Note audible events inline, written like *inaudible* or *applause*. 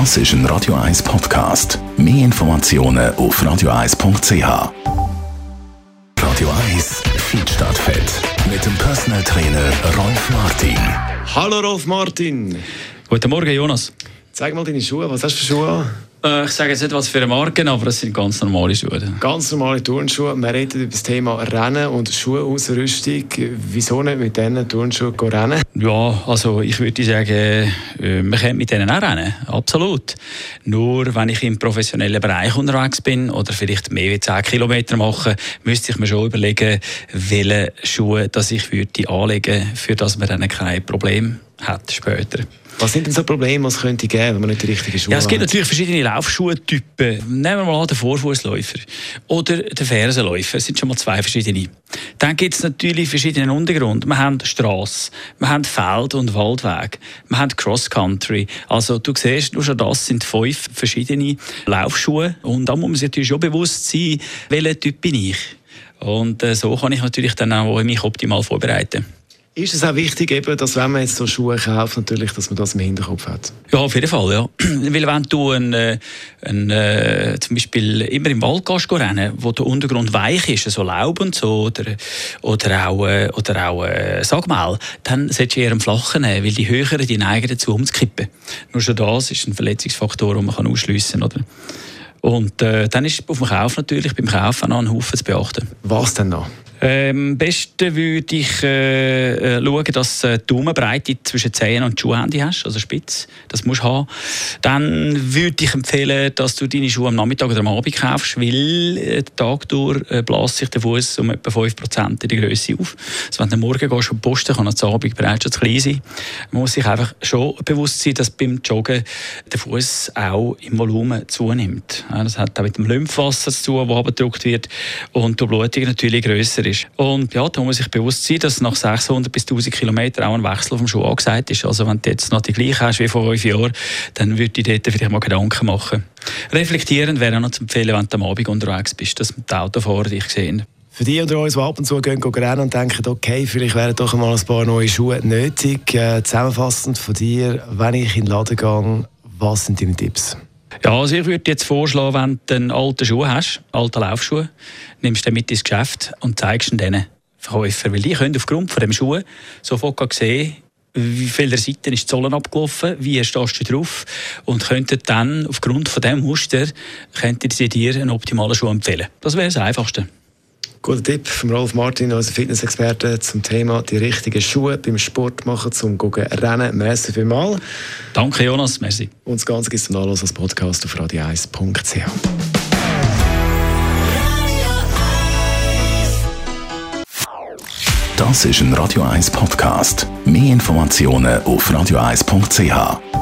Das ist ein Radio 1 Podcast. Mehr Informationen auf radio1.ch. Radio 1 Feedstadt Fett mit dem Personal Trainer Rolf Martin. Hallo Rolf Martin. Guten Morgen, Jonas. Zeig mal deine Schuhe. Was hast du für Schuhe an? Äh, ich sage jetzt nicht, was für eine Marke, aber es sind ganz normale Schuhe. Ganz normale Turnschuhe. Wir reden über das Thema Rennen und Schuhausrüstung. Wieso nicht mit diesen Turnschuhen rennen? Ja, also ich würde sagen, äh, man kann mit denen auch rennen. Absolut. Nur wenn ich im professionellen Bereich unterwegs bin oder vielleicht mehr als 10 Kilometer mache, müsste ich mir schon überlegen, welche Schuhe dass ich würde anlegen für dass man dann kein Problem hat später. Was sind denn so Probleme, was könnte geben, wenn man nicht die richtigen Schuhe ja, Es gibt hat? natürlich verschiedene Laufschuhtypen. Nehmen wir mal an den Vorfußläufer oder den Fersenläufer. Das sind schon mal zwei verschiedene. Dann gibt es natürlich verschiedene Untergrund. Wir haben Straße, wir haben Feld- und Waldweg, wir haben Cross-Country. Also du siehst, nur schon das sind fünf verschiedene Laufschuhe. Und da muss man sich natürlich schon bewusst sein, welcher Typ bin ich. Und äh, so kann ich natürlich dann auch mich optimal vorbereiten. Ist es auch wichtig, eben, dass wenn man jetzt so Schuhe kauft, natürlich, dass man das im Hinterkopf hat? Ja, auf jeden Fall, ja. *clears throat* Weil wenn du ein, äh, ein, äh, zum Beispiel immer im Wald gehst rennen, wo der Untergrund weich ist, so Laub und so, oder, oder auch, äh, oder auch äh, Sagmehl, dann solltest du eher einen flachen nehmen, weil die höheren die neigen dazu, umzukippen. Nur schon das ist ein Verletzungsfaktor, den man ausschliessen kann. Und äh, dann ist auf dem Kauf natürlich beim Kaufen noch ein Haufen zu beachten. Was denn noch? Ähm, am besten würde ich äh, äh, schauen, dass du die Daumenbreite zwischen Zehen und Schuhhände hast, also spitz. Das musst du haben. Dann würde ich empfehlen, dass du deine Schuhe am Nachmittag oder am Abend kaufst, weil äh, den Tag durch äh, bläst sich der Fuß um etwa 5% in der Größe auf. Also wenn du morgen gehst und posten, kann am Abend bereits schon zu klein sein. Man muss sich einfach schon bewusst sein, dass beim Joggen der Fuß auch im Volumen zunimmt. Ja, das hat auch mit dem Lymphwasser zu tun, das abgedruckt wird und die Blutung natürlich grösser ist. Und ja, da muss man sich bewusst sein, dass nach 600 bis 1000 Kilometern auch ein Wechsel vom Schuh angesagt ist. Also wenn du jetzt noch die gleiche hast wie vor fünf Jahren, dann würde ich dort vielleicht mal Gedanken machen. Reflektierend wäre auch noch zu empfehlen, wenn du am Abend unterwegs bist, dass die Autofahrer dich sehen. Für die unter uns, die ab und zu gehen, gehen und denken, okay, vielleicht wären doch mal ein paar neue Schuhe nötig. Äh, zusammenfassend von dir, wenn ich in den Laden gehe, was sind deine Tipps? Ja, also ich würde jetzt vorschlagen, wenn du einen alten Schuh hast, alte Laufschuhe, nimmst du den mit ins Geschäft und zeigst ihn diesen Verkäufer, weil die können aufgrund von dem Schuh sofort sehen, wie viele Seiten ist die Zollen abgelaufen, wie stehst du drauf und könnten dann aufgrund von dem Muster könnten sie dir einen optimalen Schuh empfehlen. Das wäre das Einfachste. Guter Tipp von Rolf Martin, unser Fitnessexperte, zum Thema die richtigen Schuhe beim Sport machen, zum Gucken Rennen. Merci vielmals. Danke, Jonas. Merci. Und das Ganze gibt es dann als Podcast auf radio1.ch. Das ist ein Radio 1 Podcast. Mehr Informationen auf radio1.ch.